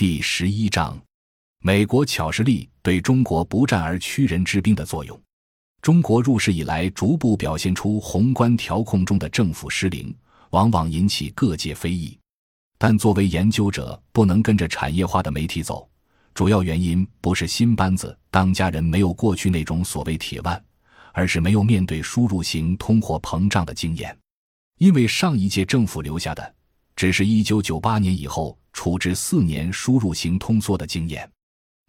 第十一章：美国巧实力对中国不战而屈人之兵的作用。中国入世以来，逐步表现出宏观调控中的政府失灵，往往引起各界非议。但作为研究者，不能跟着产业化的媒体走。主要原因不是新班子当家人没有过去那种所谓铁腕，而是没有面对输入型通货膨胀的经验。因为上一届政府留下的，只是一九九八年以后处置四年输入型通缩的经验。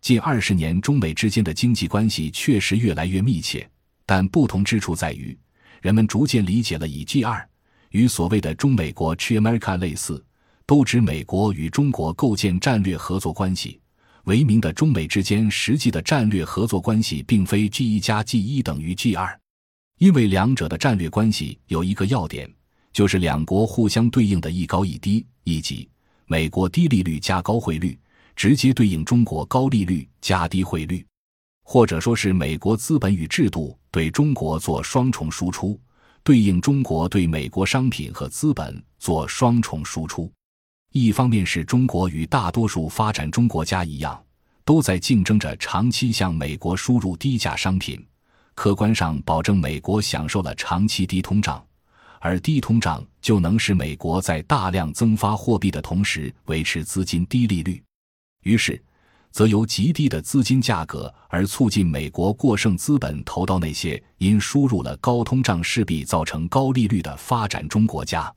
近二十年，中美之间的经济关系确实越来越密切，但不同之处在于，人们逐渐理解了以 G 二与所谓的中美国 （Chi America） 类似，都指美国与中国构建战略合作关系。为名的中美之间实际的战略合作关系，并非 G 一加 G 一等于 G 二，因为两者的战略关系有一个要点，就是两国互相对应的一高一低，以及美国低利率加高汇率，直接对应中国高利率加低汇率，或者说是美国资本与制度对中国做双重输出，对应中国对美国商品和资本做双重输出。一方面是中国与大多数发展中国家一样，都在竞争着长期向美国输入低价商品，客观上保证美国享受了长期低通胀，而低通胀就能使美国在大量增发货币的同时维持资金低利率，于是，则由极低的资金价格而促进美国过剩资本投到那些因输入了高通胀势必造成高利率的发展中国家，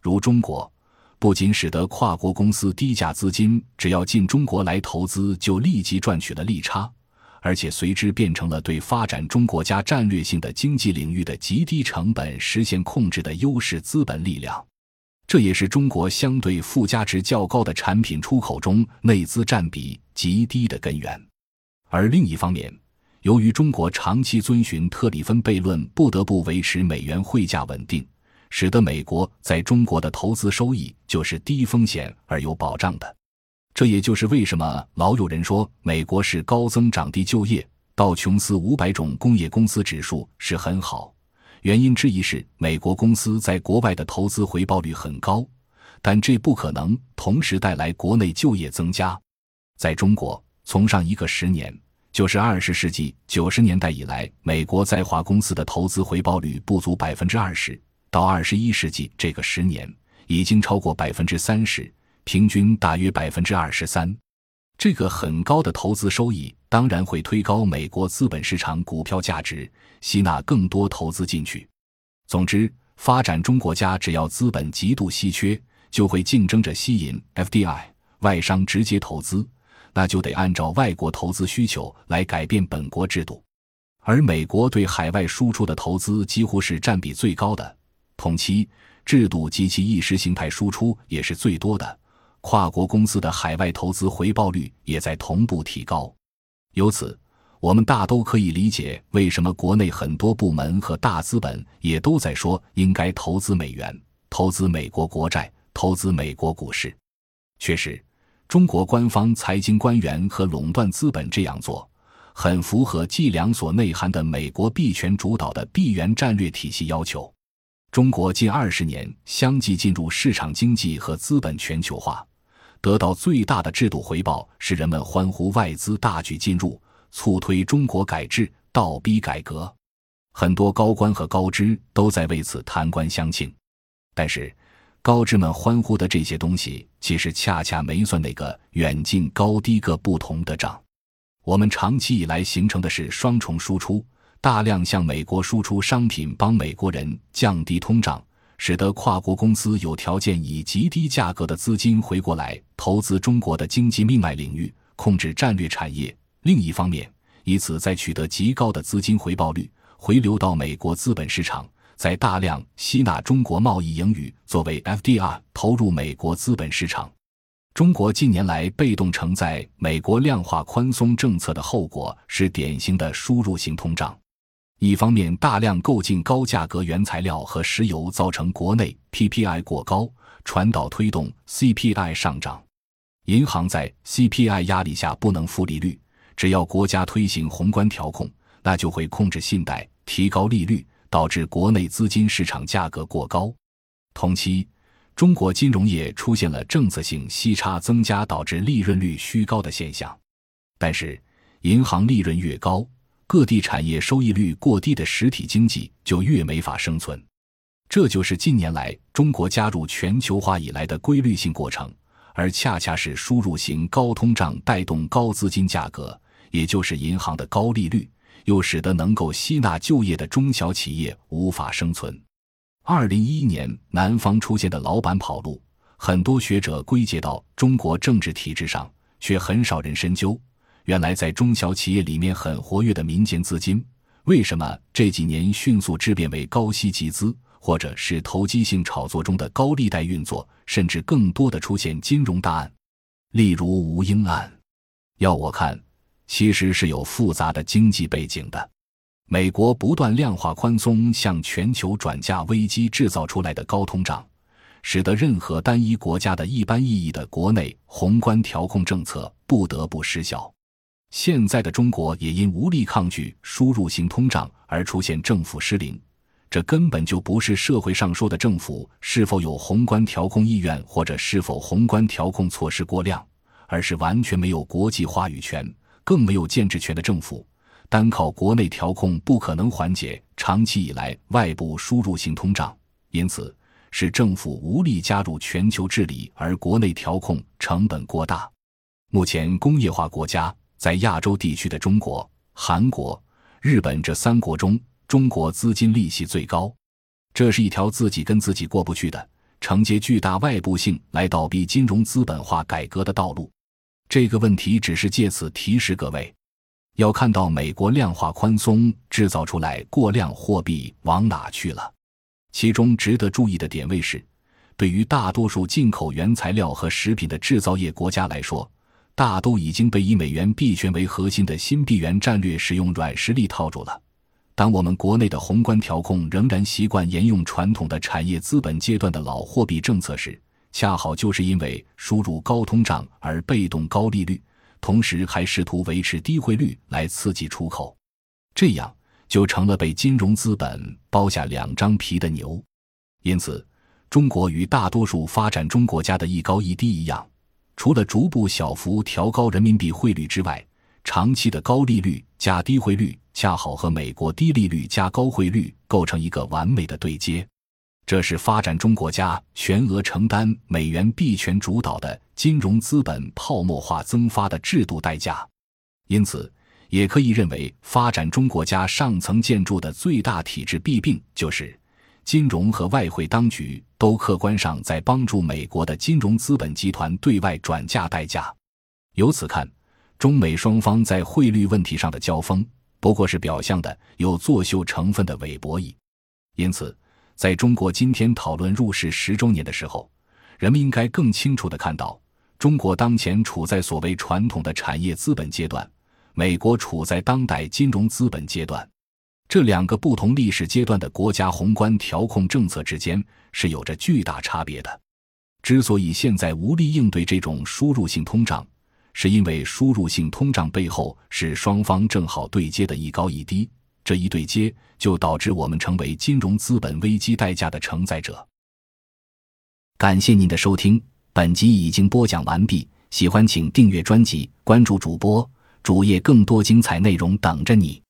如中国。不仅使得跨国公司低价资金只要进中国来投资就立即赚取了利差，而且随之变成了对发展中国家战略性的经济领域的极低成本实现控制的优势资本力量。这也是中国相对附加值较高的产品出口中内资占比极低的根源。而另一方面，由于中国长期遵循特里芬悖论，不得不维持美元汇价稳定。使得美国在中国的投资收益就是低风险而有保障的，这也就是为什么老有人说美国是高增长低就业，道琼斯五百种工业公司指数是很好。原因之一是美国公司在国外的投资回报率很高，但这不可能同时带来国内就业增加。在中国，从上一个十年，就是二十世纪九十年代以来，美国在华公司的投资回报率不足百分之二十。到二十一世纪这个十年，已经超过百分之三十，平均大约百分之二十三。这个很高的投资收益，当然会推高美国资本市场股票价值，吸纳更多投资进去。总之，发展中国家只要资本极度稀缺，就会竞争着吸引 FDI 外商直接投资，那就得按照外国投资需求来改变本国制度。而美国对海外输出的投资几乎是占比最高的。同期制度及其意识形态输出也是最多的，跨国公司的海外投资回报率也在同步提高。由此，我们大都可以理解为什么国内很多部门和大资本也都在说应该投资美元、投资美国国债、投资美国股市。确实，中国官方财经官员和垄断资本这样做，很符合计量所内涵的美国币权主导的币源战略体系要求。中国近二十年相继进入市场经济和资本全球化，得到最大的制度回报是人们欢呼外资大举进入，促推中国改制、倒逼改革。很多高官和高知都在为此弹冠相庆。但是，高知们欢呼的这些东西，其实恰恰没算那个远近高低各不同的账。我们长期以来形成的是双重输出。大量向美国输出商品，帮美国人降低通胀，使得跨国公司有条件以极低价格的资金回过来投资中国的经济命脉领域，控制战略产业。另一方面，以此再取得极高的资金回报率，回流到美国资本市场，在大量吸纳中国贸易盈余作为 FDR 投入美国资本市场。中国近年来被动承载美国量化宽松政策的后果是典型的输入型通胀。一方面，大量购进高价格原材料和石油，造成国内 PPI 过高，传导推动 CPI 上涨。银行在 CPI 压力下不能负利率，只要国家推行宏观调控，那就会控制信贷，提高利率，导致国内资金市场价格过高。同期，中国金融业出现了政策性息差增加导致利润率虚高的现象。但是，银行利润越高，各地产业收益率过低的实体经济就越没法生存。这就是近年来中国加入全球化以来的规律性过程，而恰恰是输入型高通胀带动高资金价格，也就是银行的高利率，又使得能够吸纳就业的中小企业无法生存。二零一一年南方出现的老板跑路，很多学者归结到中国政治体制上，却很少人深究，原来在中小企业里面很活跃的民间资金，为什么这几年迅速质变为高息集资？或者是投机性炒作中的高利贷运作，甚至更多的出现金融大案，例如吴英案。要我看，其实是有复杂的经济背景的。美国不断量化宽松向全球转嫁危机制造出来的高通胀，使得任何单一国家的一般意义的国内宏观调控政策不得不失效。现在的中国也因无力抗拒输入性通胀而出现政府失灵。这根本就不是社会上说的政府是否有宏观调控意愿，或者是否宏观调控措施过量，而是完全没有国际话语权，更没有建制权的政府。单靠国内调控不可能缓解长期以来外部输入性通胀，因此是政府无力加入全球治理，而国内调控成本过大。目前工业化国家在亚洲地区的中国、韩国、日本这三国中。中国资金利息最高，这是一条自己跟自己过不去的、承接巨大外部性来倒逼金融资本化改革的道路。这个问题只是借此提示各位，要看到美国量化宽松制造出来过量货币往哪去了。其中值得注意的点位是，对于大多数进口原材料和食品的制造业国家来说，大都已经被以美元币权为核心的新币元战略使用软实力套住了。当我们国内的宏观调控仍然习惯沿用传统的产业资本阶段的老货币政策时，恰好就是因为输入高通胀而被动高利率，同时还试图维持低汇率来刺激出口，这样就成了被金融资本包下两张皮的牛。因此，中国与大多数发展中国家的一高一低一样，除了逐步小幅调高人民币汇率之外，长期的高利率加低汇率。恰好和美国低利率加高汇率构成一个完美的对接，这是发展中国家全额承担美元币权主导的金融资本泡沫化增发的制度代价。因此，也可以认为，发展中国家上层建筑的最大体制弊病就是金融和外汇当局都客观上在帮助美国的金融资本集团对外转嫁代价。由此看，中美双方在汇率问题上的交锋。不过是表象的、有作秀成分的伪博弈，因此，在中国今天讨论入世十周年的时候，人们应该更清楚地看到，中国当前处在所谓传统的产业资本阶段，美国处在当代金融资本阶段，这两个不同历史阶段的国家宏观调控政策之间是有着巨大差别的。之所以现在无力应对这种输入性通胀，是因为输入性通胀背后是双方正好对接的一高一低，这一对接就导致我们成为金融资本危机代价的承载者。感谢您的收听，本集已经播讲完毕。喜欢请订阅专辑，关注主播主页，更多精彩内容等着你。